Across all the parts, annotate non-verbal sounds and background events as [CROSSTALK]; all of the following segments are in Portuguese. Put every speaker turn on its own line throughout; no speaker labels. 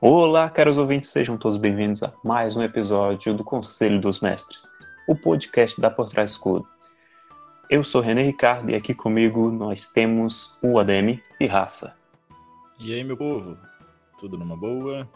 Olá, caros ouvintes, sejam todos bem-vindos a mais um episódio do Conselho dos Mestres, o podcast da Por Trás Escudo. Eu sou René Ricardo e aqui comigo nós temos o ADM e Raça.
E aí, meu povo? Tudo numa boa?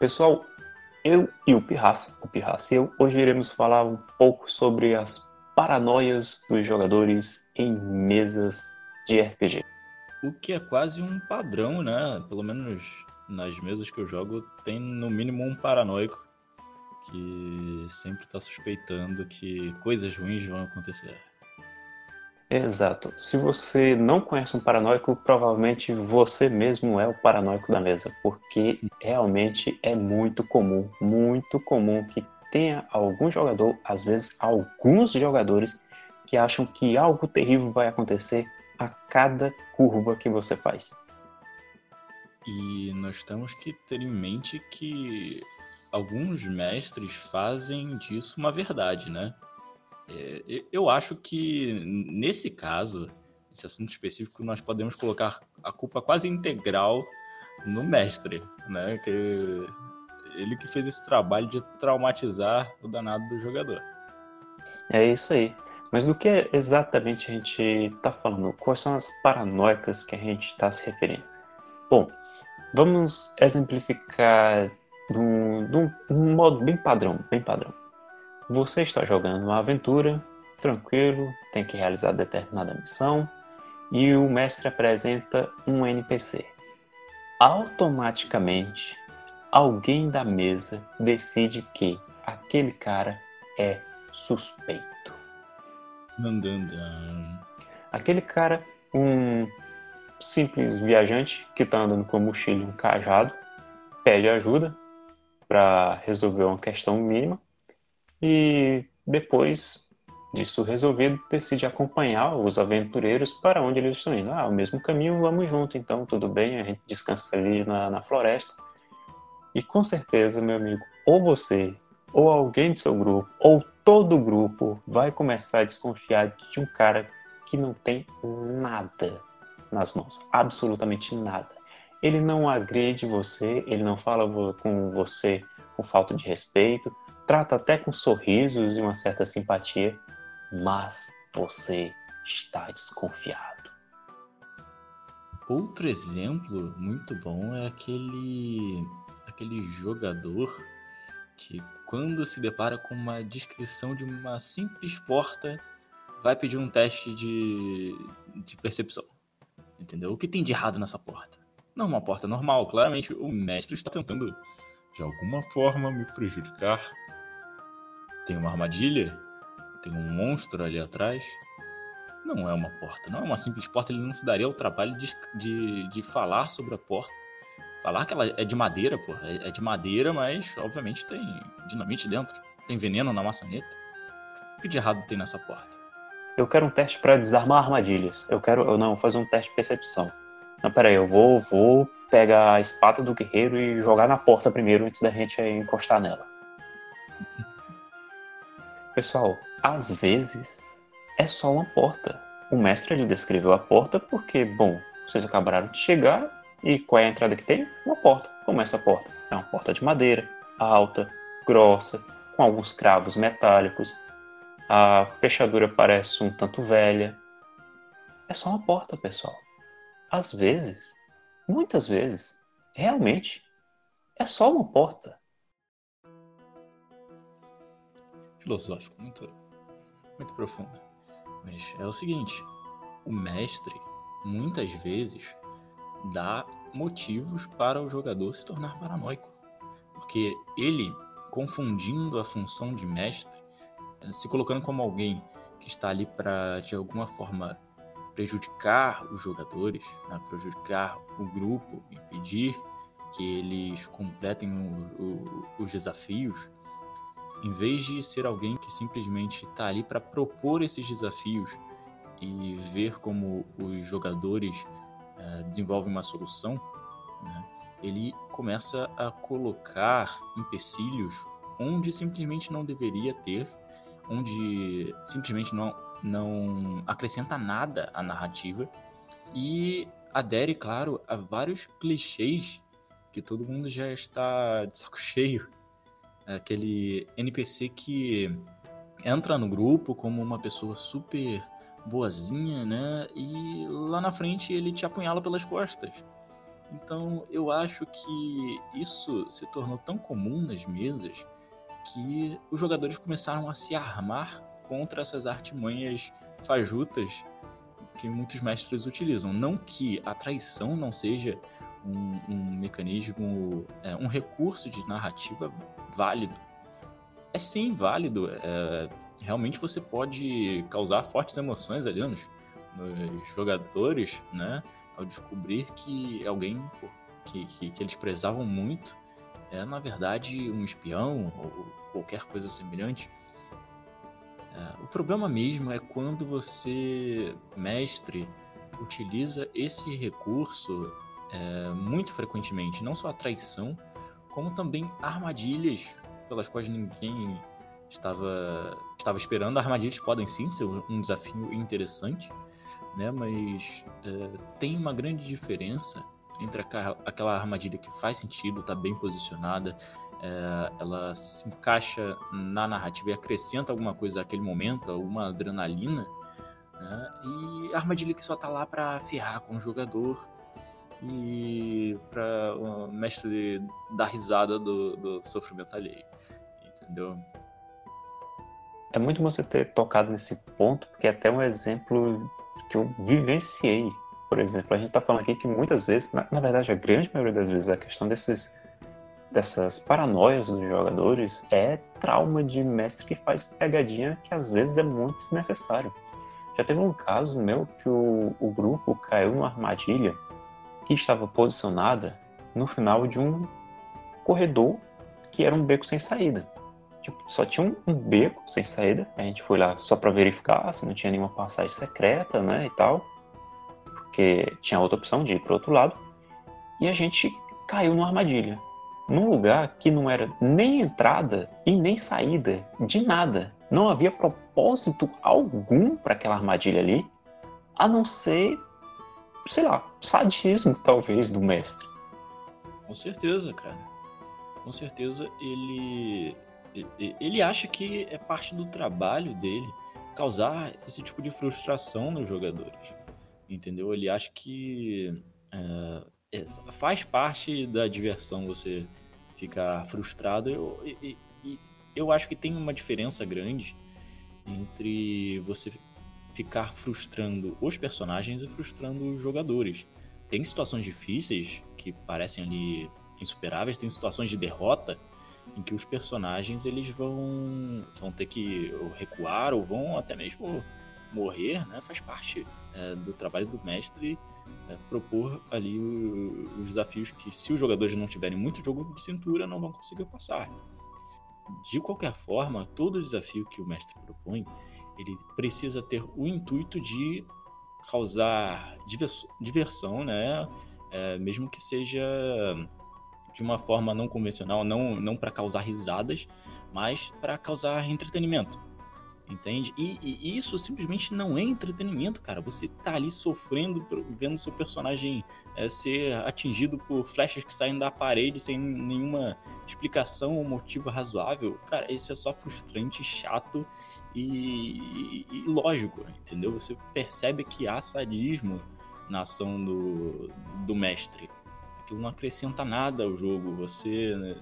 Pessoal, eu e o Pirraça, o Pirraça e eu, hoje iremos falar um pouco sobre as paranoias dos jogadores em mesas de RPG.
O que é quase um padrão, né? Pelo menos nas mesas que eu jogo, tem no mínimo um paranoico que sempre está suspeitando que coisas ruins vão acontecer.
Exato. Se você não conhece um paranoico, provavelmente você mesmo é o paranoico da mesa, porque [LAUGHS] realmente é muito comum, muito comum que tenha algum jogador, às vezes alguns jogadores, que acham que algo terrível vai acontecer a cada curva que você faz.
E nós temos que ter em mente que alguns mestres fazem disso uma verdade, né? É, eu acho que nesse caso, esse assunto específico, nós podemos colocar a culpa quase integral no mestre, né? Que ele que fez esse trabalho de traumatizar o danado do jogador.
É isso aí. Mas do que exatamente a gente está falando? Quais são as paranoicas que a gente está se referindo? Bom, vamos exemplificar de um, de um modo bem padrão, bem padrão. Você está jogando uma aventura, tranquilo, tem que realizar determinada missão e o mestre apresenta um NPC. Automaticamente, alguém da mesa decide que aquele cara é suspeito. Aquele cara, um simples viajante que está andando com a mochila e um cajado, pede ajuda para resolver uma questão mínima e depois disso resolvido, decide acompanhar os aventureiros para onde eles estão indo. Ah, o mesmo caminho, vamos junto, então tudo bem, a gente descansa ali na, na floresta. E com certeza, meu amigo, ou você, ou alguém do seu grupo, ou todo o grupo vai começar a desconfiar de um cara que não tem nada nas mãos, absolutamente nada. Ele não agride você, ele não fala com você com falta de respeito, trata até com sorrisos e uma certa simpatia, mas você está desconfiado.
Outro exemplo muito bom é aquele aquele jogador que quando se depara com uma descrição de uma simples porta, vai pedir um teste de, de percepção. Entendeu? O que tem de errado nessa porta? Não uma porta normal, claramente o mestre está tentando de alguma forma me prejudicar tem uma armadilha? Tem um monstro ali atrás? Não é uma porta, não é uma simples porta. Ele não se daria o trabalho de, de, de falar sobre a porta. Falar que ela é de madeira, pô. É, é de madeira, mas obviamente tem dinamite dentro. Tem veneno na maçaneta. O que de errado tem nessa porta?
Eu quero um teste para desarmar armadilhas. Eu quero, eu não, fazer um teste de percepção. Não, peraí, eu vou, vou pegar a espada do guerreiro e jogar na porta primeiro antes da gente encostar nela. Pessoal, às vezes é só uma porta. O mestre ele descreveu a porta porque, bom, vocês acabaram de chegar e qual é a entrada que tem? Uma porta. Como é essa porta? É uma porta de madeira, alta, grossa, com alguns cravos metálicos. A fechadura parece um tanto velha. É só uma porta, pessoal. Às vezes, muitas vezes, realmente é só uma porta.
filosófico, muito, muito profundo. Mas é o seguinte: o mestre muitas vezes dá motivos para o jogador se tornar paranoico, porque ele, confundindo a função de mestre, se colocando como alguém que está ali para de alguma forma prejudicar os jogadores, né, prejudicar o grupo, impedir que eles completem o, o, os desafios, em vez de ser alguém que simplesmente está ali para propor esses desafios e ver como os jogadores uh, desenvolvem uma solução, né, ele começa a colocar empecilhos onde simplesmente não deveria ter, onde simplesmente não, não acrescenta nada à narrativa e adere, claro, a vários clichês que todo mundo já está de saco [LAUGHS] cheio. É aquele NPC que entra no grupo como uma pessoa super boazinha, né? E lá na frente ele te apunhala pelas costas. Então eu acho que isso se tornou tão comum nas mesas que os jogadores começaram a se armar contra essas artimanhas fajutas que muitos mestres utilizam. Não que a traição não seja um, um mecanismo, é, um recurso de narrativa válido. É sim válido. É, realmente você pode causar fortes emoções ali nos, nos jogadores, né? Ao descobrir que alguém que, que, que, eles prezavam muito é, na verdade, um espião ou qualquer coisa semelhante. É, o problema mesmo é quando você, mestre, utiliza esse recurso é, muito frequentemente, não só a traição, como também armadilhas pelas quais ninguém estava, estava esperando. Armadilhas podem sim ser um desafio interessante, né? mas é, tem uma grande diferença entre aquela armadilha que faz sentido, está bem posicionada, é, ela se encaixa na narrativa e acrescenta alguma coisa àquele momento, alguma adrenalina, né? e a armadilha que só está lá para ferrar com o jogador e para o mestre dar risada do, do sofrimento alheio, entendeu?
É muito bom você ter tocado nesse ponto, porque é até um exemplo que eu vivenciei. Por exemplo, a gente está falando aqui que muitas vezes, na, na, verdade, a grande maioria das vezes, a questão desses, dessas paranoias dos jogadores é trauma de mestre que faz pegadinha que às vezes é muito desnecessário. Já teve um caso meu que o, o grupo caiu numa armadilha que estava posicionada no final de um corredor que era um beco sem saída. Tipo, só tinha um, um, beco sem saída. A gente foi lá só para verificar se não tinha nenhuma passagem secreta, né, e tal, porque tinha outra opção de ir para outro lado. E a gente caiu numa armadilha, num lugar que não era nem entrada e nem saída de nada. Não havia propósito algum para aquela armadilha ali, a não ser sei lá, sadismo, talvez, do mestre.
Com certeza, cara. Com certeza ele. Ele acha que é parte do trabalho dele causar esse tipo de frustração nos jogadores. Entendeu? Ele acha que é, faz parte da diversão você ficar frustrado. Eu, eu, eu acho que tem uma diferença grande entre você ficar frustrando os personagens e frustrando os jogadores. Tem situações difíceis que parecem ali insuperáveis, tem situações de derrota em que os personagens eles vão, vão ter que recuar ou vão até mesmo morrer, né? Faz parte é, do trabalho do mestre é, propor ali o, os desafios que, se os jogadores não tiverem muito jogo de cintura, não vão conseguir passar. De qualquer forma, todo desafio que o mestre propõe, ele precisa ter o intuito de causar diversão, né? É, mesmo que seja de uma forma não convencional, não, não para causar risadas, mas para causar entretenimento. Entende? E, e, isso simplesmente não é entretenimento, cara. Você tá ali sofrendo, vendo seu personagem é, ser atingido por flechas que saem da parede sem nenhuma explicação ou motivo razoável. Cara, isso é só frustrante, chato e, e, e lógico, entendeu? Você percebe que há sadismo na ação do, do mestre. Aquilo não acrescenta nada ao jogo, você né,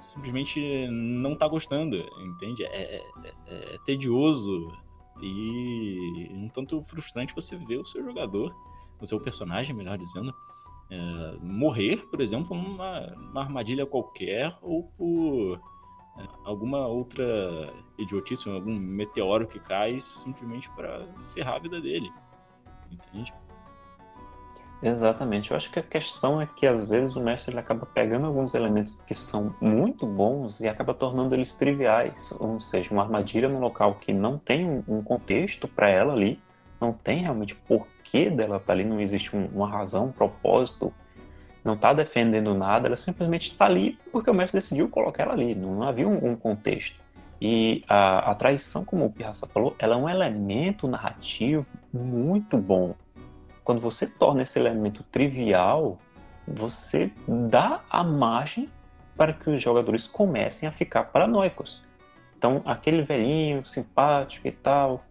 simplesmente não tá gostando, entende? É, é, é, é tedioso e um tanto frustrante você ver o seu jogador, o seu personagem, melhor dizendo, é, morrer, por exemplo, numa, numa armadilha qualquer ou por alguma outra idiotice, algum meteoro que cai simplesmente para ferrar a vida dele. Entende?
Exatamente. Eu acho que a questão é que às vezes o mestre ele acaba pegando alguns elementos que são muito bons e acaba tornando eles triviais, ou seja, uma armadilha no local que não tem um contexto para ela ali, não tem realmente porquê dela estar tá ali, não existe uma razão, um propósito não está defendendo nada, ela simplesmente está ali porque o mestre decidiu colocar ela ali, não havia um, um contexto. E a, a, traição, como o Pirraça falou, ela é um elemento narrativo muito bom. Quando você torna esse elemento trivial, você dá a margem para que os jogadores comecem a ficar paranoicos. Então, aquele velhinho simpático e tal,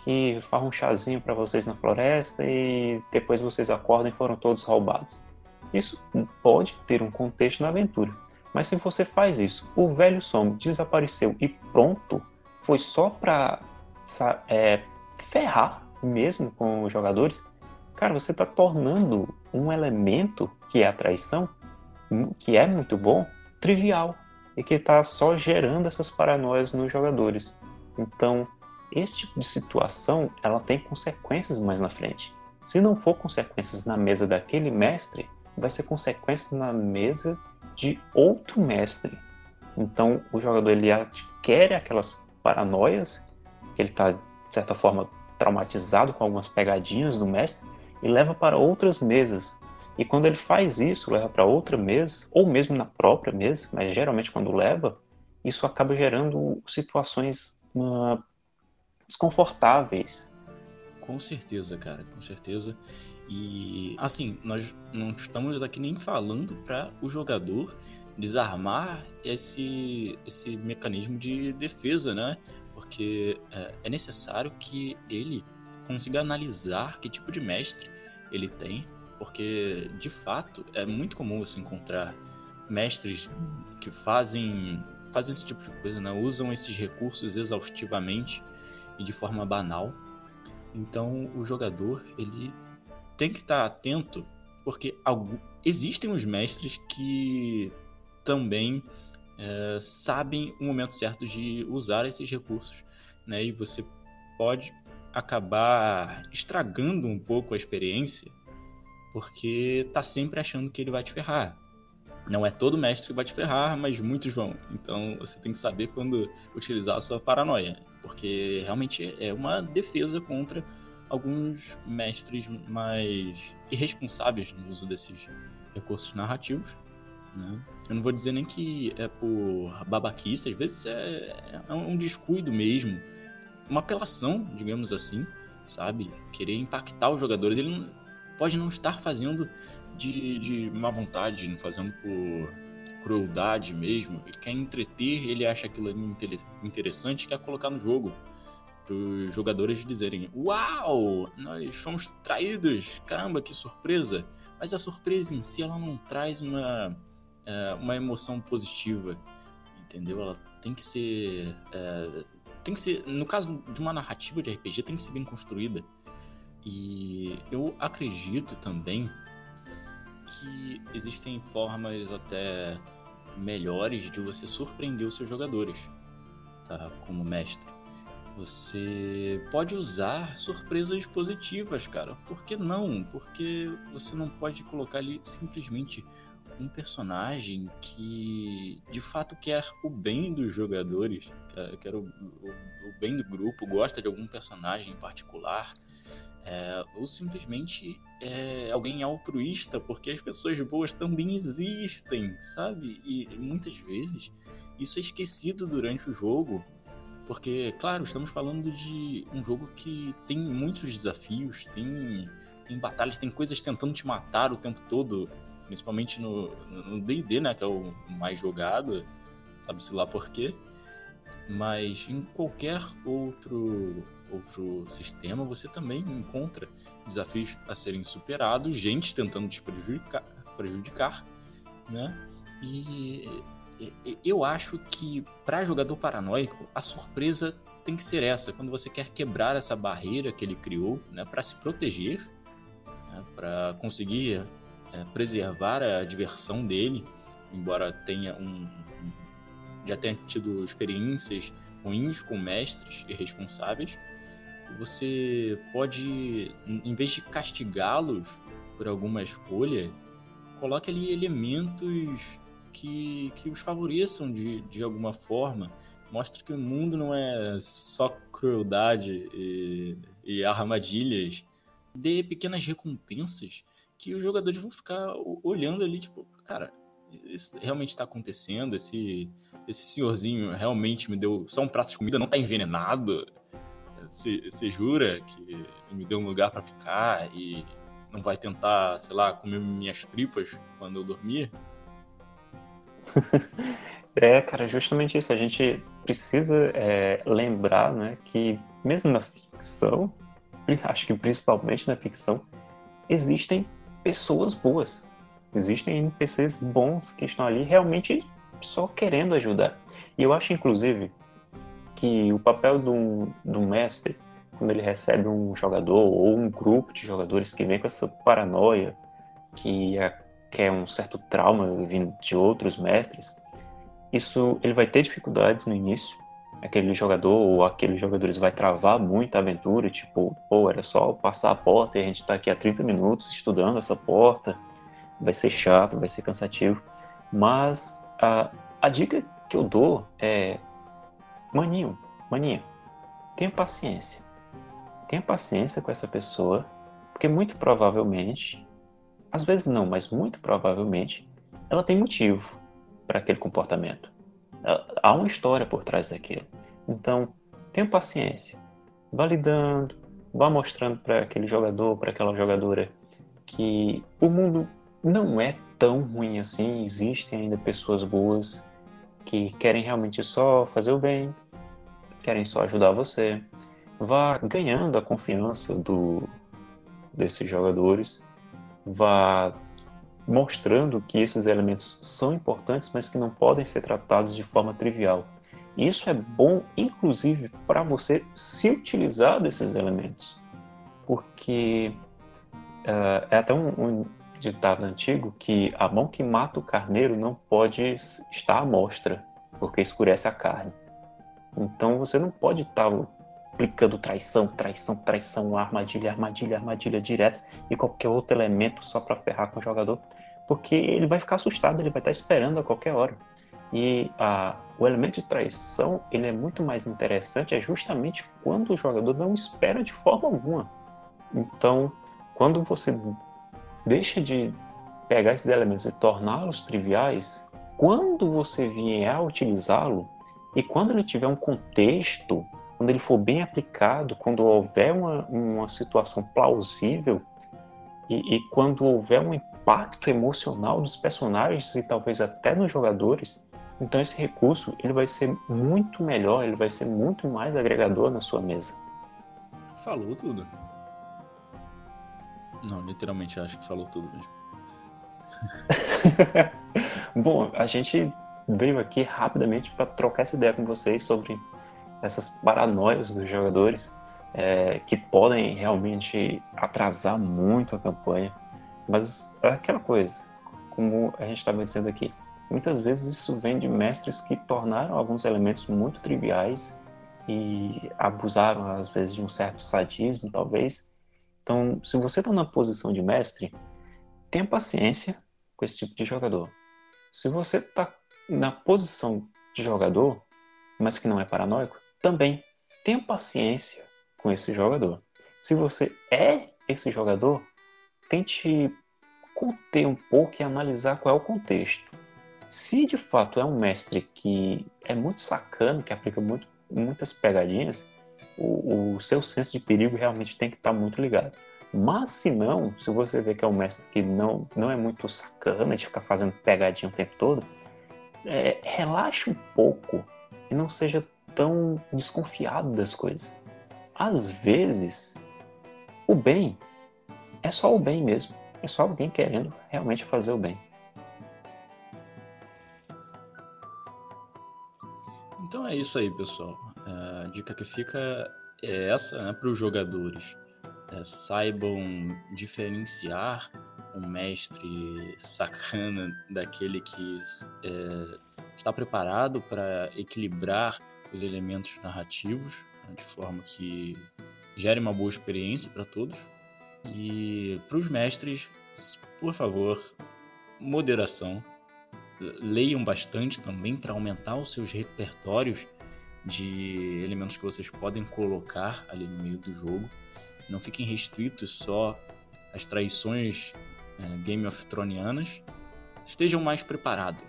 que faz um chazinho para vocês na floresta e depois vocês acordam e foram todos roubados. Isso pode ter um contexto na aventura, mas se você faz isso, o velho some, desapareceu e pronto, foi só para é, ferrar mesmo com os jogadores, cara, você está tornando um elemento que é a traição, que é muito bom, trivial e que está só gerando essas paranoias nos jogadores. Então, esse tipo de situação ela tem consequências mais na frente. Se não for consequências na mesa daquele mestre, vai ser consequências na mesa de outro mestre. Então, o jogador ele adquire aquelas paranoias, ele está, de certa forma, traumatizado com algumas pegadinhas do mestre, e leva para outras mesas. E quando ele faz isso, leva para outra mesa, ou mesmo na própria mesa, mas geralmente quando leva, isso acaba gerando situações uh, desconfortáveis.
Com certeza, cara, com certeza. E assim, nós não estamos aqui nem falando para o jogador desarmar esse, esse mecanismo de defesa, né? Porque é, é necessário que ele consiga analisar que tipo de mestre ele tem porque de fato é muito comum você encontrar mestres que fazem fazem esse tipo de coisa, né? usam esses recursos exaustivamente e de forma banal. Então o jogador ele tem que estar atento porque existem os mestres que também é, sabem o momento certo de usar esses recursos, né? E você pode acabar estragando um pouco a experiência porque tá sempre achando que ele vai te ferrar. Não é todo mestre que vai te ferrar, mas muitos vão. Então você tem que saber quando utilizar a sua paranoia, porque realmente é uma defesa contra alguns mestres mais irresponsáveis no uso desses recursos narrativos. Né? Eu não vou dizer nem que é por babaquice, às vezes é, é um descuido mesmo, uma apelação, digamos assim, sabe? Querer impactar os jogadores. Ele não, pode não estar fazendo de, de má vontade, fazendo por crueldade mesmo. Ele quer entreter, ele acha aquilo interessante, quer colocar no jogo. Para os jogadores dizerem: Uau, nós fomos traídos, caramba, que surpresa! Mas a surpresa em si ela não traz uma, é, uma emoção positiva, entendeu? Ela tem que ser. É, tem que ser, no caso de uma narrativa de RPG, tem que ser bem construída. E eu acredito também que existem formas até melhores de você surpreender os seus jogadores, tá? Como mestre. Você pode usar surpresas positivas, cara. Por que não? Porque você não pode colocar ali simplesmente um personagem que de fato quer o bem dos jogadores, quer, o, o, o bem do grupo, gosta de algum personagem em particular é, ou simplesmente é alguém altruísta, porque as pessoas boas também existem, sabe? E muitas vezes isso é esquecido durante o jogo, porque, claro, estamos falando de um jogo que tem muitos desafios, tem, tem batalhas, tem coisas tentando te matar o tempo todo, principalmente no DD, né, que é o mais jogado, sabe-se lá por quê. Mas em qualquer outro outro sistema, você também encontra desafios a serem superados, gente tentando te prejudicar, prejudicar né? E eu acho que para jogador paranoico, a surpresa tem que ser essa, quando você quer quebrar essa barreira que ele criou, né, para se proteger, né, para conseguir é, preservar a diversão dele, embora tenha um, já tenha tido experiências ruins com mestres irresponsáveis, você pode, em vez de castigá-los por alguma escolha, coloque ali elementos que, que os favoreçam de, de alguma forma. Mostre que o mundo não é só crueldade e, e armadilhas. Dê pequenas recompensas que os jogadores vão ficar olhando ali, tipo, cara, isso realmente está acontecendo? Esse, esse senhorzinho realmente me deu só um prato de comida, não está envenenado? Você jura que me deu um lugar para ficar e não vai tentar, sei lá, comer minhas tripas quando eu dormir? [LAUGHS]
é, cara, justamente isso. A gente precisa é, lembrar, né, que mesmo na ficção, acho que principalmente na ficção, existem pessoas boas. Existem NPCs bons que estão ali realmente só querendo ajudar. E eu acho, inclusive, que o papel do, do mestre, quando ele recebe um jogador ou um grupo de jogadores que vem com essa paranoia, que é, que é um certo trauma vindo de outros mestres, isso ele vai ter dificuldades no início. Aquele jogador ou aqueles jogadores vai travar muito a aventura, tipo, pô, era só passar a porta e a gente está aqui há 30 minutos estudando essa porta. Vai ser chato, vai ser cansativo. Mas a, a dica que eu dou é: maninho, maninha, tenha paciência. Tenha paciência com essa pessoa, porque muito provavelmente, às vezes não, mas muito provavelmente, ela tem motivo para aquele comportamento. Há uma história por trás daquilo. Então, tenha paciência. Vá lidando, vá mostrando para aquele jogador, para aquela jogadora, que o mundo não é tão ruim assim. Existem ainda pessoas boas que querem realmente só fazer o bem, querem só ajudar você. Vá ganhando a confiança do, desses jogadores, vá mostrando que esses elementos são importantes, mas que não podem ser tratados de forma trivial. Isso é bom, inclusive, para você se utilizar desses elementos, porque uh, é até um, um, ditado antigo que a mão que mata o carneiro não pode estar à mostra, porque escurece a carne. Então você não pode estar aplicando traição, traição, traição, armadilha, armadilha, armadilha direto e qualquer outro elemento só para ferrar com o jogador, porque ele vai ficar assustado, ele vai estar esperando a qualquer hora. E a, o elemento de traição ele é muito mais interessante é justamente quando o jogador não espera de forma alguma. Então, quando você deixa de pegar esses elementos e torná-los triviais, quando você vier a utilizá-lo e quando ele tiver um contexto, quando ele for bem aplicado, quando houver uma, uma situação plausível e, e quando houver um impacto emocional dos personagens e talvez até nos jogadores, então esse recurso ele vai ser muito melhor, ele vai ser muito mais agregador na sua mesa.
Falou tudo. Não, literalmente acho que falou tudo mesmo. [LAUGHS]
Bom, a gente veio aqui rapidamente para trocar essa ideia com vocês sobre essas paranoias dos jogadores é, que podem realmente atrasar muito a campanha. Mas é aquela coisa, como a gente estava dizendo aqui, muitas vezes isso vem de mestres que tornaram alguns elementos muito triviais e abusaram às vezes de um certo sadismo, talvez, então, se você está na posição de mestre, tenha paciência com esse tipo de jogador. Se você está na posição de jogador, mas que não é paranoico, também tenha paciência com esse jogador. Se você é esse jogador, tente conter um pouco e analisar qual é o contexto. Se de fato é um mestre que é muito sacano, que aplica muito, muitas pegadinhas, o, o seu senso de perigo realmente tem que estar muito ligado. Mas se não, se você vê que é um mestre que não, não é muito sacana de ficar fazendo pegadinha o tempo todo, é, relaxe um pouco e não seja tão desconfiado das coisas. Às vezes, o bem é só o bem mesmo. É só alguém querendo realmente fazer o bem.
Então é isso aí, pessoal. A dica que fica é essa né, para os jogadores. É, saibam diferenciar um mestre sacana daquele que é, está preparado para equilibrar os elementos narrativos né, de forma que gere uma boa experiência para todos. E para os mestres, por favor, moderação. Leiam bastante também para aumentar os seus repertórios de elementos que vocês podem colocar ali no meio do jogo. Não fiquem restritos só às traições é, Game of Thronianas. Estejam mais preparados.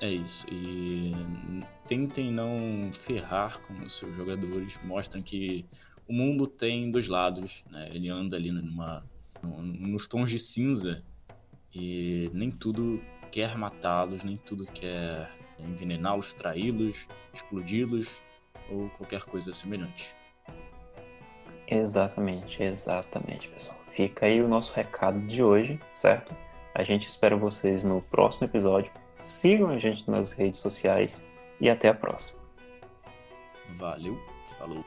É isso. E tentem não ferrar com os seus jogadores. Mostrem que o mundo tem dois lados. Né? Ele anda ali numa nos tons de cinza e nem tudo quer matá-los, nem tudo quer envenená-los, traí-los, explodi-los ou qualquer coisa semelhante.
Exatamente, exatamente, pessoal. Fica aí o nosso recado de hoje, certo? A gente espera vocês no próximo episódio. Sigam a gente nas redes sociais e até a próxima.
Valeu, falou.